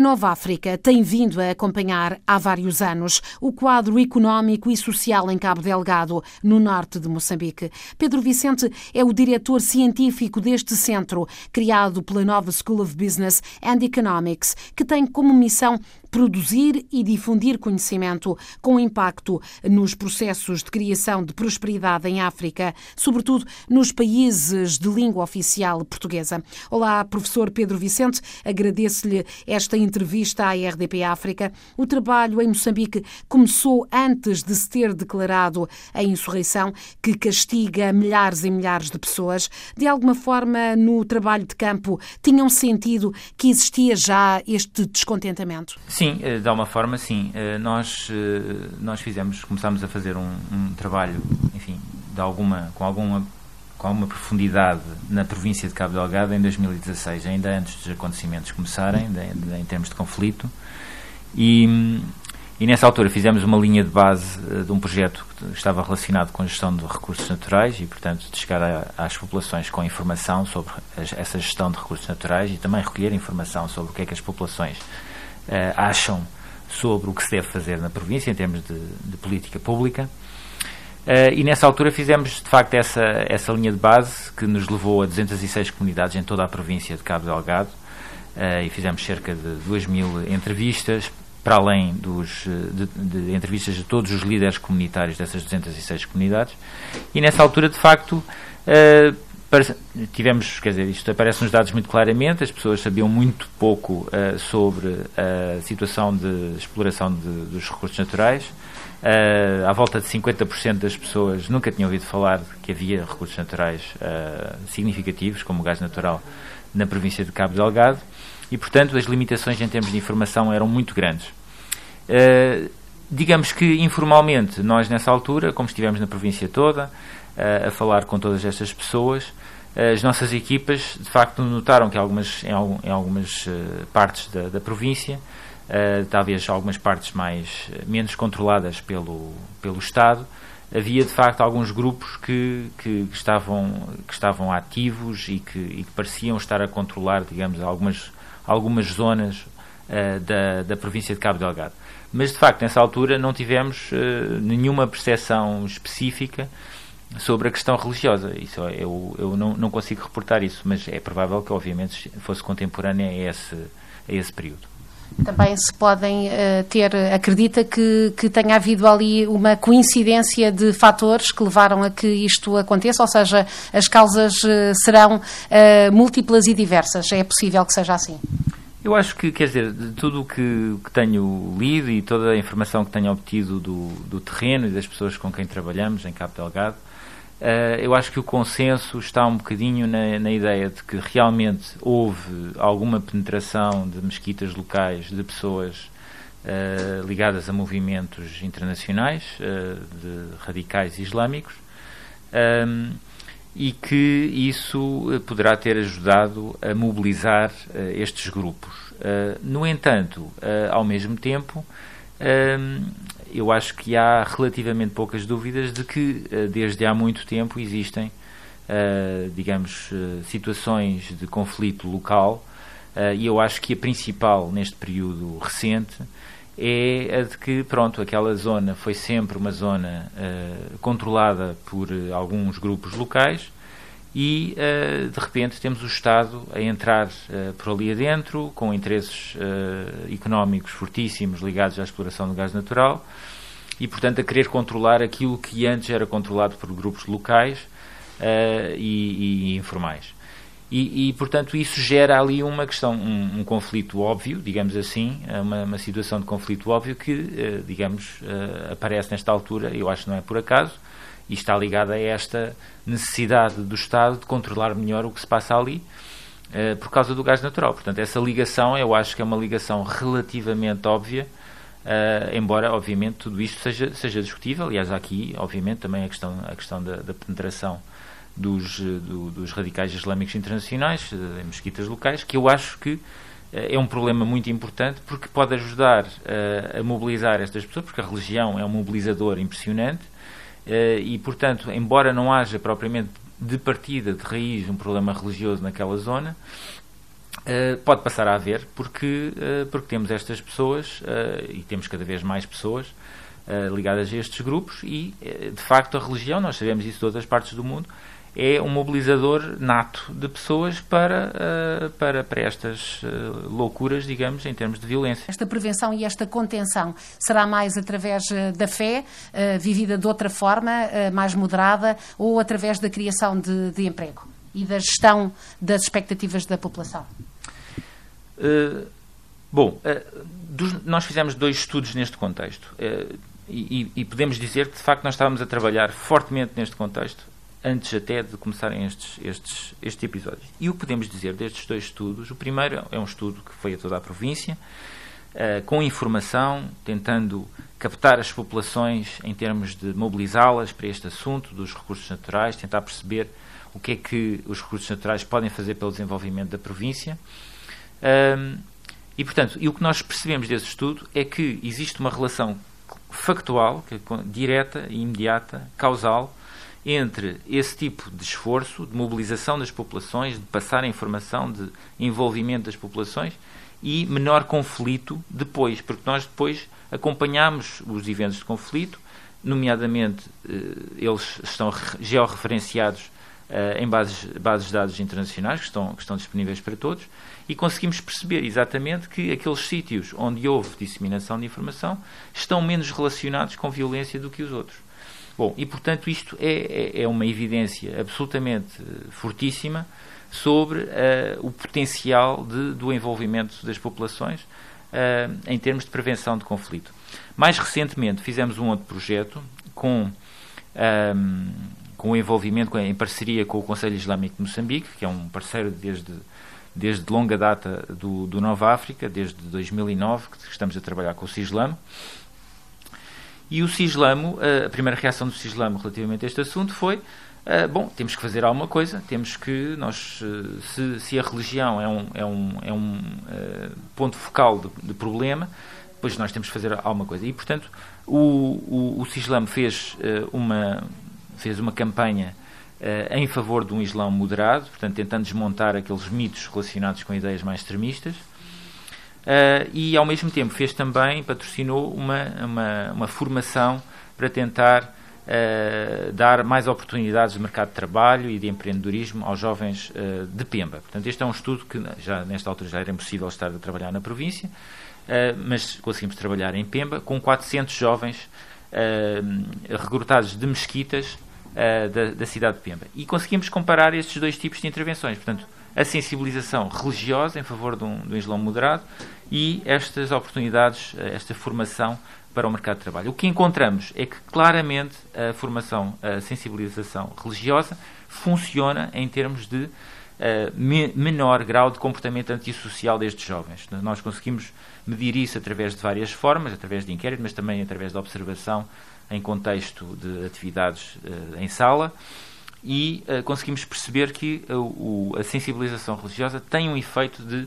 A Nova África tem vindo a acompanhar há vários anos o quadro económico e social em Cabo Delgado, no norte de Moçambique. Pedro Vicente é o diretor científico deste centro, criado pela nova School of Business and Economics, que tem como missão produzir e difundir conhecimento com impacto nos processos de criação de prosperidade em África, sobretudo nos países de língua oficial portuguesa. Olá, professor Pedro Vicente, agradeço-lhe esta entrevista à RDP África. O trabalho em Moçambique começou antes de se ter declarado a insurreição que castiga milhares e milhares de pessoas. De alguma forma, no trabalho de campo, tinham sentido que existia já este descontentamento? Sim, eh, de alguma forma, sim. Eh, nós, eh, nós fizemos, começámos a fazer um, um trabalho, enfim, de alguma, com alguma com alguma profundidade na província de Cabo Delgado em 2016, ainda antes dos acontecimentos começarem, de, de, em termos de conflito. E, e, nessa altura fizemos uma linha de base de um projeto que estava relacionado com a gestão de recursos naturais e, portanto, de chegar a, às populações com informação sobre essa gestão de recursos naturais e também recolher informação sobre o que é que as populações acham sobre o que se deve fazer na província em termos de, de política pública. Uh, e nessa altura fizemos de facto essa, essa linha de base que nos levou a 206 comunidades em toda a província de Cabo Delgado uh, e fizemos cerca de 2 mil entrevistas, para além dos, de, de, entrevistas de todos os líderes comunitários dessas 206 comunidades. E nessa altura, de facto, uh, tivemos, quer dizer, isto aparece nos dados muito claramente, as pessoas sabiam muito pouco uh, sobre a situação de exploração de, dos recursos naturais. Uh, à volta de 50% das pessoas nunca tinham ouvido falar que havia recursos naturais uh, significativos, como o gás natural, na província de Cabo Delgado, e, portanto, as limitações em termos de informação eram muito grandes. Uh, digamos que, informalmente, nós, nessa altura, como estivemos na província toda, a falar com todas estas pessoas, as nossas equipas de facto notaram que algumas, em, em algumas uh, partes da, da província, uh, talvez algumas partes mais eh, menos controladas pelo, pelo Estado, havia de facto alguns grupos que, que, que estavam, que estavam ativos e que, e que, pareciam estar a controlar, digamos, algumas, algumas zonas uh, da, da província de Cabo Delgado. Mas de facto, nessa altura, não tivemos nenhuma percepção específica sobre a questão religiosa. Isso eu, eu não, não consigo reportar isso, mas é provável que, obviamente, fosse contemporânea a esse, a esse período. Também se podem uh, ter, acredita que, que tenha havido ali uma coincidência de fatores que levaram a que isto aconteça, ou seja, as causas uh, serão uh, múltiplas e diversas. É possível que seja assim? Eu acho que, quer dizer, de tudo o que, que, tenho lido e toda a informação que tenho obtido do, do terreno e das pessoas com quem trabalhamos em Cabo Delgado, Uh, eu acho que o consenso está um bocadinho na, na, ideia de que realmente houve alguma penetração de mesquitas locais de pessoas uh, ligadas a movimentos internacionais uh, de radicais islâmicos um, e que isso poderá ter ajudado a mobilizar estes grupos. no entanto, ao mesmo tempo, eu acho que há relativamente poucas dúvidas de que eh, desde há muito tempo existem, uh, digamos, uh, situações de conflito local e eu acho que a principal neste período recente é a de que, pronto, aquela zona foi sempre uma zona controlada por alguns grupos locais e uh, de repente temos o Estado a entrar uh, por ali adentro, com interesses uh, económicos fortíssimos ligados à exploração do gás natural e, portanto, a querer controlar aquilo que antes era controlado por grupos locais e, e, informais. E, e, portanto, isso gera ali uma questão, um, um conflito óbvio, digamos assim, uma, uma, situação de conflito óbvio que, digamos, aparece nesta altura, eu acho que não é por acaso, e está ligada a esta necessidade do Estado de controlar melhor o que se passa ali uh, por causa do gás natural. Portanto, essa ligação eu acho que é uma ligação relativamente óbvia, uh, embora, obviamente, tudo isto seja, seja discutível. Aliás, aqui, obviamente, também a questão, a questão da, da penetração dos, do, dos radicais islâmicos internacionais uh, em mesquitas locais, que eu acho que é um problema muito importante porque pode ajudar a mobilizar estas pessoas, porque a religião é um mobilizador impressionante eh, e, portanto, embora não haja propriamente de partida, de raiz, um problema religioso naquela zona, Uh, pode passar a haver porque, uh, porque temos estas pessoas uh, e temos cada vez mais pessoas ligadas a estes grupos e, de facto, a religião, nós sabemos isso de outras partes do mundo, é um mobilizador nato de pessoas para, para, para estas loucuras, digamos, em termos de violência. Esta prevenção e esta contenção será mais através da fé, vivida de outra forma, mais moderada, ou através da criação de, de emprego e da gestão das expectativas da população? Uh, bom, uh, dos, nós fizemos dois estudos neste contexto uh, e, e, podemos dizer que, de facto, nós estávamos a trabalhar fortemente neste contexto antes até de começarem estes, estes, estes episódios. E o que podemos dizer destes dois estudos? O primeiro é um estudo que foi a toda a província, com informação, tentando captar as populações em termos de mobilizá-las para este assunto dos recursos naturais, tentar perceber o que é que os recursos naturais podem fazer pelo desenvolvimento da província. Um, e, portanto, e o que nós percebemos desse estudo é que existe uma relação factual, que é direta, imediata, causal, entre esse tipo de esforço, de mobilização das populações, de passar a informação, de envolvimento das populações e menor conflito depois, porque nós depois acompanhamos os eventos de conflito, nomeadamente eh, eles estão georreferenciados eh, em bases, bases de dados internacionais que estão, que estão disponíveis para todos e conseguimos perceber exatamente que aqueles sítios onde houve disseminação de informação estão menos relacionados com violência do que os outros. Bom, e portanto isto é, é, é uma evidência absolutamente eh, fortíssima sobre uh, o potencial de, do envolvimento das populações uh, em termos de prevenção de conflito. Mais recentemente fizemos um outro projeto com um, com o envolvimento, em parceria com o Conselho Islâmico de Moçambique, que é um parceiro desde, desde longa data do, do Nova África, desde 2009, que estamos a trabalhar com o CISLAM. E o CISLAM, a primeira reação do CISLAM relativamente a este assunto foi Uh, bom, temos que fazer alguma coisa, temos que nós, se, se a religião é um, é um, é um ponto focal de, de, problema, pois nós temos que fazer alguma coisa. E, portanto, o, o, o fez uma, fez uma campanha em favor de um Islão moderado, portanto, tentando desmontar aqueles mitos relacionados com ideias mais extremistas. Uh, e, ao mesmo tempo, fez também, patrocinou uma, uma, uma formação para tentar uh, dar mais oportunidades de mercado de trabalho e de empreendedorismo aos jovens de Pemba. Portanto, este é um estudo que, já nesta altura, já era impossível estar a trabalhar na província, mas conseguimos trabalhar em Pemba com 400 jovens recrutados de mesquitas uh, da, da, cidade de Pemba. E conseguimos comparar estes dois tipos de intervenções. Portanto, a sensibilização religiosa em favor de um, de um Islão moderado e estas oportunidades, eh, esta formação para o mercado de trabalho. O que encontramos é que claramente a formação, a sensibilização religiosa funciona em termos de uh, me menor grau de comportamento antissocial destes jovens. Nós conseguimos medir isso através de várias formas, através de inquérito, mas também através da observação em contexto de atividades uh, em sala e uh, conseguimos perceber que uh, o, a sensibilização religiosa tem um efeito de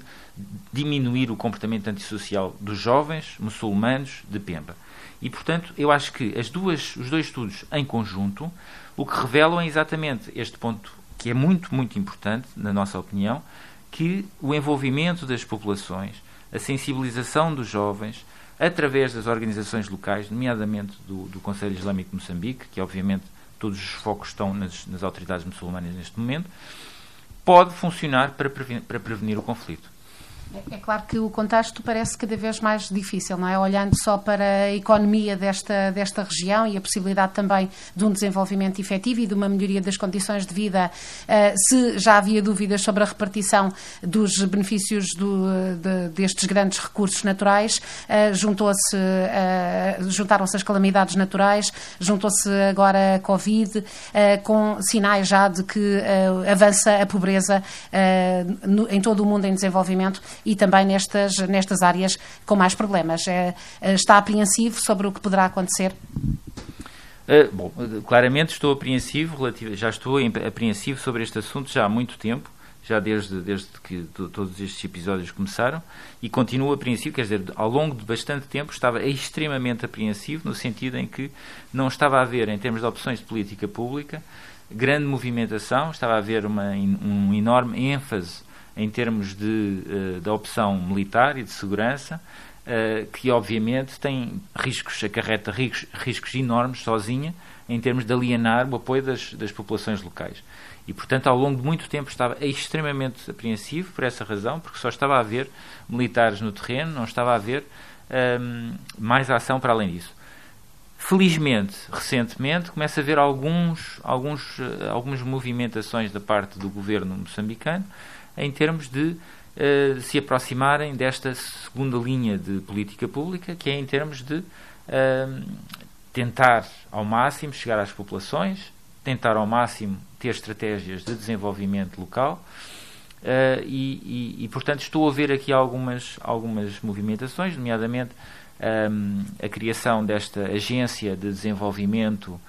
diminuir o comportamento antissocial dos jovens muçulmanos de Pemba. E, portanto, eu acho que as duas, os dois estudos em conjunto o que revelam é exatamente este ponto que é muito, muito importante, na nossa opinião, que o envolvimento das populações, a sensibilização dos jovens, através das organizações locais, nomeadamente do, do Conselho Islâmico de Moçambique, que obviamente todos os focos estão nas, nas autoridades muçulmanas neste momento, pode funcionar para prevenir, para prevenir o conflito. É, claro que o contexto parece cada vez mais difícil, não é? Olhando só para a economia desta, desta região e a possibilidade também de um desenvolvimento efetivo e de uma melhoria das condições de vida, uh, se já havia dúvidas sobre a repartição dos benefícios do, de, destes grandes recursos naturais, uh, juntou-se, uh, juntaram-se as calamidades naturais, juntou-se agora a Covid, com sinais já de que avança a pobreza em todo o mundo em desenvolvimento e também nestas, nestas áreas com mais problemas. É, é, está apreensivo sobre o que poderá acontecer? Uh, bom, claramente estou apreensivo, já estou apreensivo sobre este assunto já há muito tempo, já desde, desde que todos estes episódios começaram, e continuo apreensivo, quer dizer, ao longo de bastante tempo estava extremamente apreensivo, no sentido em que não estava a haver, em termos de opções de política pública, grande movimentação, estava a haver uma, um enorme ênfase em termos de, uh, da opção militar e de segurança, uh, que obviamente tem riscos, acarreta riscos, riscos enormes sozinha, em termos de alienar o apoio das, das populações locais. E, portanto, ao longo de muito tempo estava extremamente apreensivo por essa razão, porque só estava a haver militares no terreno, não estava a haver um, mais ação para além disso. Felizmente, recentemente, começa a haver alguns, alguns, uh, algumas movimentações da parte do governo moçambicano em termos de uh, se aproximarem desta segunda linha de política pública, que é em termos de uh, tentar ao máximo chegar às populações, tentar ao máximo ter estratégias de desenvolvimento local. Uh, e, e, e, portanto, estou a ver aqui algumas, algumas movimentações, nomeadamente um, a criação desta agência de desenvolvimento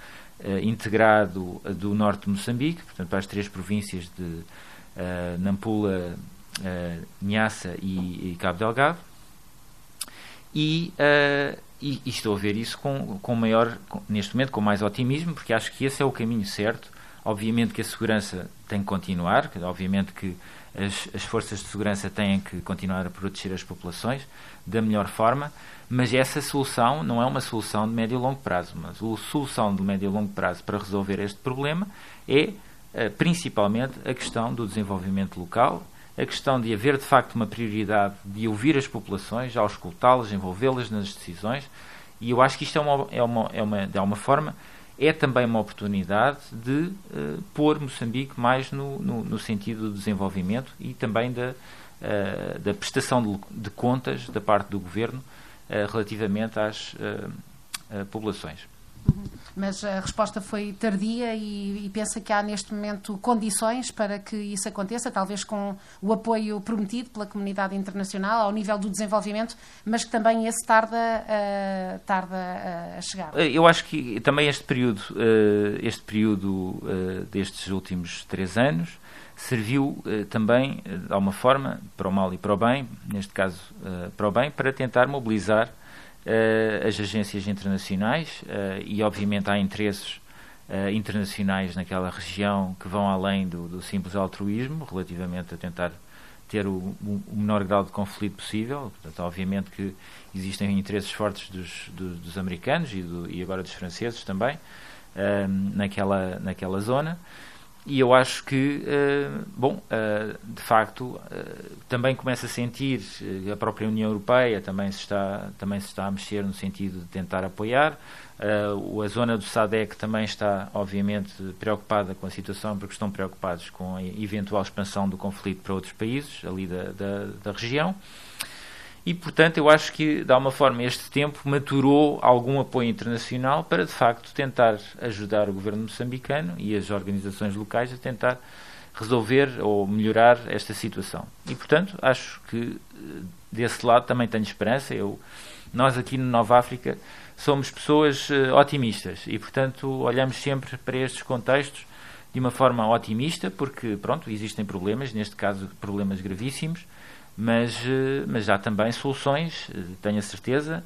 uh, integrado do norte de Moçambique, portanto, para as três províncias de uh, Nampula, uh, e, e, Cabo Delgado. E, e, e, estou a ver isso com, com maior, com, neste momento, com mais otimismo, porque acho que esse é o caminho certo. Obviamente que a segurança tem que continuar, obviamente que as, as forças de segurança têm que continuar a proteger as populações da melhor forma, mas essa solução não é uma solução de médio e longo prazo. Mas a solução de médio e longo prazo para resolver este problema é eh, principalmente a questão do desenvolvimento local, a questão de haver de facto uma prioridade de ouvir as populações, auscultá-las, envolvê-las nas decisões, e eu acho que isto é uma, é uma, é uma, de alguma forma é também uma oportunidade de uh, pôr Moçambique mais no, no, no, sentido do desenvolvimento e também da, uh, da prestação de, de, contas da parte do governo uh, relativamente às populações. Uhum. Mas a resposta foi tardia e, e, pensa que há neste momento condições para que isso aconteça, talvez com o apoio prometido pela comunidade internacional ao nível do desenvolvimento, mas que também esse tarda, uh, tarda a chegar. Eh, eu acho que também este período, uh, este período uh, destes últimos três anos serviu também, de alguma forma, para o mal e para o bem, neste caso para o bem, para tentar mobilizar uh, as agências internacionais uh, e, obviamente, há interesses uh, internacionais naquela região que vão além do, do, simples altruísmo relativamente a tentar ter o, o, menor grau de conflito possível. Portanto, obviamente que existem interesses fortes dos, dos, americanos e, do, e, agora dos franceses também naquela, naquela zona. E eu acho que, uh, bom, uh, de facto, uh, também começa a sentir, a própria União Europeia também se está, também se está a mexer no sentido de tentar apoiar. a zona do SADEC também está, obviamente, preocupada com a situação, porque estão preocupados com a eventual expansão do conflito para outros países ali da, da, da região. E, portanto, eu acho que, de alguma forma, este tempo maturou algum apoio internacional para, de facto, tentar ajudar o governo moçambicano e as organizações locais a tentar resolver ou melhorar esta situação. E, portanto, acho que eh, desse lado também tenho esperança. Eu, nós aqui no Nova África somos pessoas uh, otimistas e, portanto, olhamos sempre para estes contextos de uma forma otimista, porque, pronto, existem problemas, neste caso problemas gravíssimos, mas, eh, mas há também soluções, eh, tenho a certeza.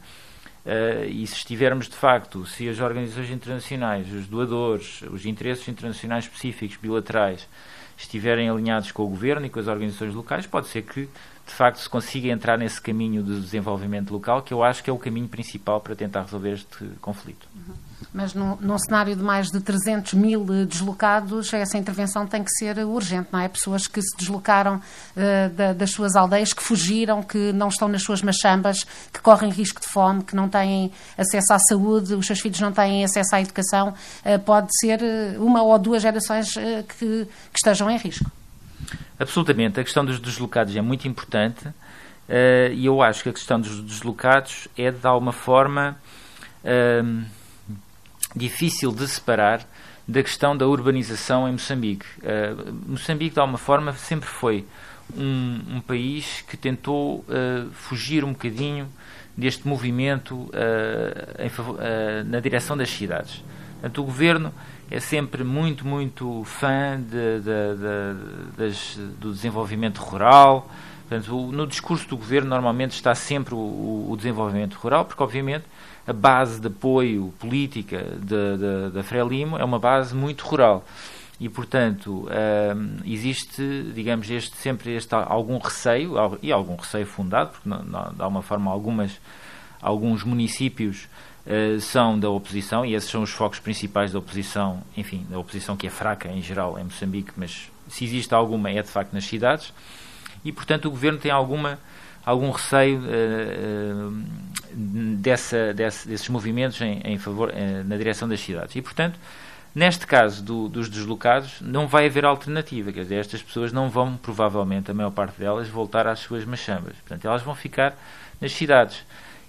Uh, e se estivermos de facto, se as organizações internacionais, os doadores, os interesses internacionais específicos, bilaterais, estiverem alinhados com o governo e com as organizações locais, pode ser que de facto se consiga entrar nesse caminho de desenvolvimento local, que eu acho que é o caminho principal para tentar resolver este conflito. Uhum. Mas num, num, cenário de mais de 300 mil eh, deslocados, essa intervenção tem que ser urgente, não é? Pessoas que se deslocaram uh, da, das suas aldeias, que fugiram, que não estão nas suas machambas, que correm risco de fome, que não têm acesso à saúde, os seus filhos não têm acesso à educação. Uh, pode ser uma ou duas gerações uh, que, que, estejam em risco. Absolutamente. A questão dos deslocados é muito importante e eu acho que a questão dos deslocados é, de alguma forma difícil de separar da questão da urbanização em Moçambique. Uh, Moçambique, de alguma forma, sempre foi um, um país que tentou uh, fugir um bocadinho deste movimento uh, em, na direção das cidades. Portanto, o governo é sempre muito, muito fã de, de, de, das, do desenvolvimento rural. Portanto, no discurso do governo, normalmente está sempre o, o desenvolvimento rural, porque, obviamente, a base de apoio política da Frelimo é uma base muito rural. e, portanto, uh, existe, digamos, este, sempre este, algum receio, e algum receio fundado, porque, não, não, de alguma forma, algumas, alguns municípios uh, são da oposição, e esses são os focos principais da oposição, enfim, da oposição que é fraca em geral em Moçambique, mas se existe alguma é de facto nas cidades, e, portanto, o governo tem alguma algum receio uh, dessa, desse, desses movimentos em, em favor, uh, na direção das cidades. E, portanto, neste caso do, dos deslocados, não vai haver alternativa. Quer dizer, estas pessoas não vão, provavelmente, a maior parte delas, voltar às suas machambas. Portanto, elas vão ficar nas cidades.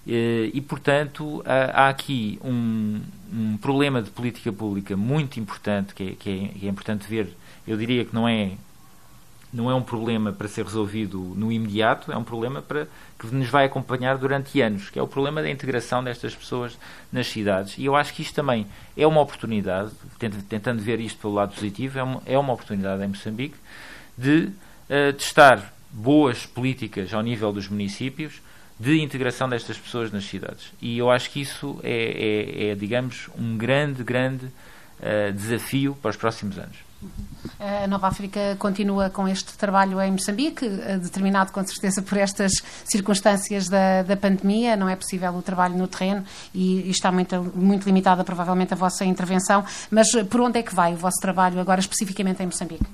Uh, e, portanto, há, há aqui um, um, problema de política pública muito importante, que é, que é, que é importante ver. Eu diria que não é não é um problema para ser resolvido no imediato, é um problema para, que nos vai acompanhar durante anos, que é o problema da integração destas pessoas nas cidades. E eu acho que isto também é uma oportunidade, tentando ver isto pelo lado positivo, é uma, é uma oportunidade em Moçambique de uh, testar boas políticas ao nível dos municípios de integração destas pessoas nas cidades. E eu acho que isso é, é, é digamos, um grande, grande uh, desafio para os próximos anos. A Nova África continua com este trabalho em Moçambique, eh, determinado com certeza por estas circunstâncias da, da pandemia. Não é possível o trabalho no terreno e, e, está muito, muito limitada, provavelmente, a vossa intervenção. Mas eh, por onde é que vai o vosso trabalho agora, especificamente em Moçambique?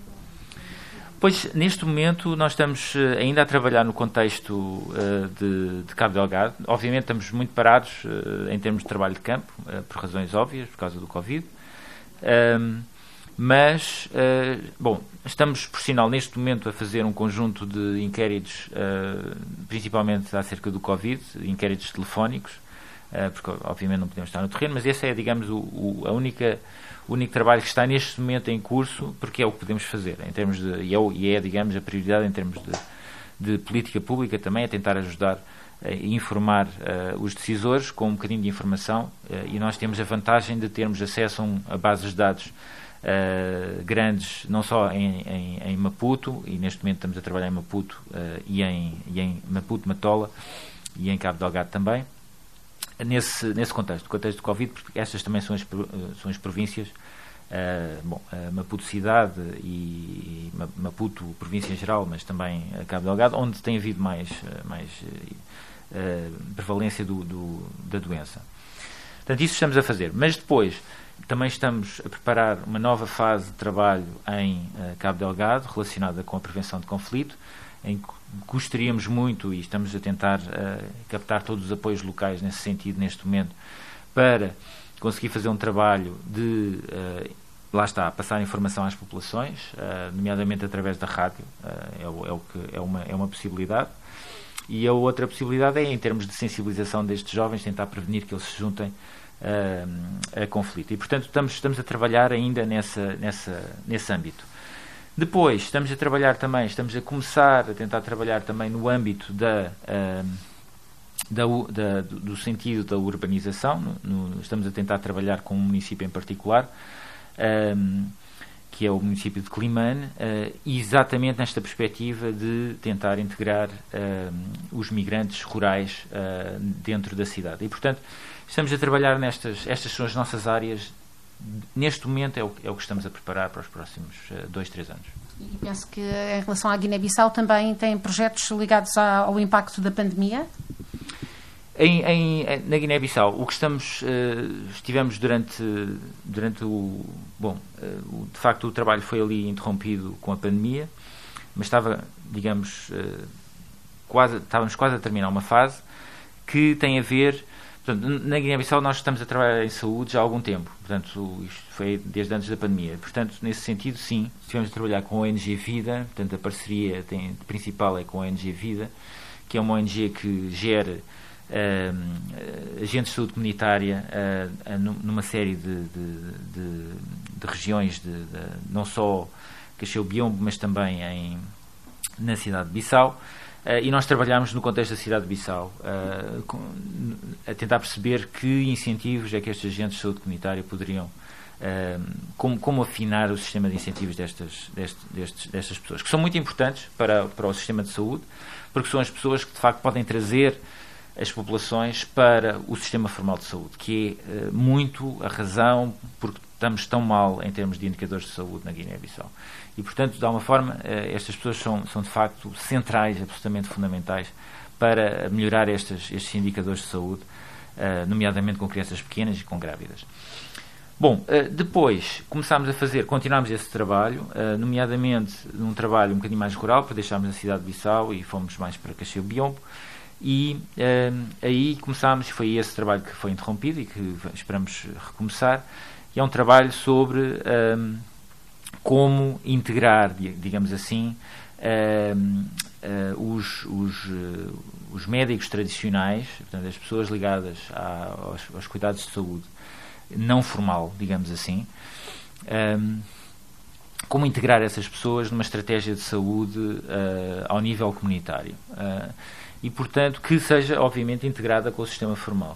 Pois, neste momento, nós estamos eh, ainda a trabalhar no contexto uh, de, de, Cabo Delgado. Obviamente, estamos muito parados uh, em termos de trabalho de campo, uh, por razões óbvias, por causa do Covid. Mas, uh, bom, estamos, por sinal, neste momento a fazer um conjunto de inquéritos, uh, principalmente acerca do Covid, inquéritos telefónicos, uh, porque obviamente não podemos estar no terreno, mas esse é, digamos, o, o, a única, o único trabalho que está neste momento em curso, porque é o que podemos fazer, em termos de, e é, e é digamos, a prioridade em termos de, de política pública também, é tentar ajudar a informar uh, os decisores com um bocadinho de informação uh, e nós temos a vantagem de termos acesso a, um, a bases de dados uh, grandes, não só em, em, em, Maputo, e neste momento estamos a trabalhar em Maputo uh, e, em, e em Maputo, Matola e em Cabo Delgado também, nesse, nesse contexto, contexto de Covid, porque estas também são as, eh, são as províncias, uh, bom, Maputo cidade e, Maputo província em geral, mas também Cabo Delgado, onde tem havido mais, mais prevalência do, do, da doença. Portanto, isso estamos a fazer. Mas depois, também estamos a preparar uma nova fase de trabalho em uh, Cabo Delgado, relacionada com a prevenção de conflito, em que gostaríamos muito, e estamos a tentar uh, captar todos os apoios locais nesse sentido, neste momento, para conseguir fazer um trabalho de, uh, lá está, passar informação às populações, nomeadamente através da rádio, é, o, é, o que, é, uma, é uma possibilidade. E a outra possibilidade é, em termos de sensibilização destes jovens, tentar prevenir que eles se juntem a, a conflito. E, portanto, estamos, estamos a trabalhar ainda nessa, nessa, nesse âmbito. Depois, estamos a trabalhar também, estamos a começar a tentar trabalhar também no âmbito da, da, da do sentido da urbanização. No, no, estamos a tentar trabalhar com um município em particular, um, que é o município de Climane, uh, exatamente nesta perspectiva de tentar integrar os migrantes rurais uh, dentro da cidade. E, portanto, Estamos a trabalhar nestas, estas são as nossas áreas. Neste momento é o, é o que estamos a preparar para os próximos uh, dois, três anos. E penso que em relação à Guiné-Bissau também tem projetos ligados ao impacto da pandemia? Em, em, na Guiné-Bissau, o que estamos, uh, estivemos durante, durante o, bom, uh, de facto o trabalho foi ali interrompido com a pandemia, mas estava, digamos, uh, quase, estávamos quase a terminar uma fase que tem a ver Portanto, na Guiné-Bissau nós estamos a trabalhar em saúde já há algum tempo, portanto, isto foi desde antes da pandemia. Portanto, nesse sentido, sim, estivemos a trabalhar com a ONG Vida, portanto, a parceria tem, principal é com a ONG Vida, que é uma ONG que gera uh, agentes de saúde comunitária uh, numa série de, de, de, de regiões, de, não só Cacheu Biombo, mas também em, na cidade de Bissau. Uh, e nós trabalhamos no contexto da cidade de Bissau, com, a tentar perceber que incentivos é que estes agentes de saúde comunitária poderiam, uh, como, como, afinar o sistema de incentivos destas, destes, destas pessoas, que são muito importantes para, para o sistema de saúde, porque são as pessoas que de facto podem trazer as populações para o sistema formal de saúde, que é muito a razão por, estamos tão mal em termos de indicadores de saúde na Guiné-Bissau. E, portanto, de alguma forma, eh, estas pessoas são, são de facto centrais, absolutamente fundamentais, para melhorar estes, estes indicadores de saúde, eh, nomeadamente com crianças pequenas e com grávidas. Bom, eh, depois começámos a fazer, continuámos esse trabalho, nomeadamente num trabalho um bocadinho mais rural, para deixarmos a cidade de Bissau e fomos mais para Cacheu Biombo, e aí começámos, foi esse trabalho que foi interrompido e que esperamos recomeçar, é um trabalho sobre um, como integrar, digamos assim, um, uh, os, os, uh, os, médicos tradicionais, portanto, as pessoas ligadas a, aos, aos, cuidados de saúde não formal, digamos assim, um, como integrar essas pessoas numa estratégia de saúde uh, ao nível comunitário. e, portanto, que seja, obviamente, integrada com o sistema formal.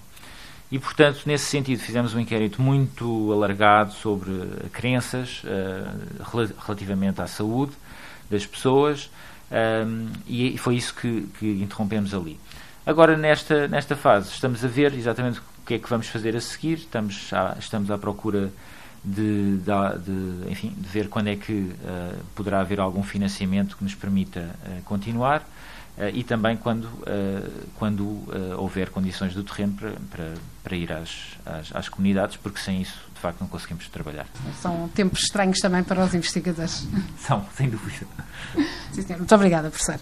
E, portanto, nesse sentido, fizemos um inquérito muito alargado sobre crenças uh, relativamente à saúde das pessoas um, ehm, e foi isso que, que, interrompemos ali. Agora, nesta, nesta fase, estamos a ver exatamente o que é que vamos fazer a seguir, estamos à, estamos à procura de, de, de enfim, de ver quando é que uh, poderá haver algum financiamento que nos permita uh, continuar. Eh, e também quando, eh, quando eh, houver condições do terreno para, para, para ir às, às, às, comunidades, porque sem isso, de facto, não conseguimos trabalhar. São tempos estranhos também para os investigadores. São, sem dúvida. Sim, senhor. Muito obrigada, professor.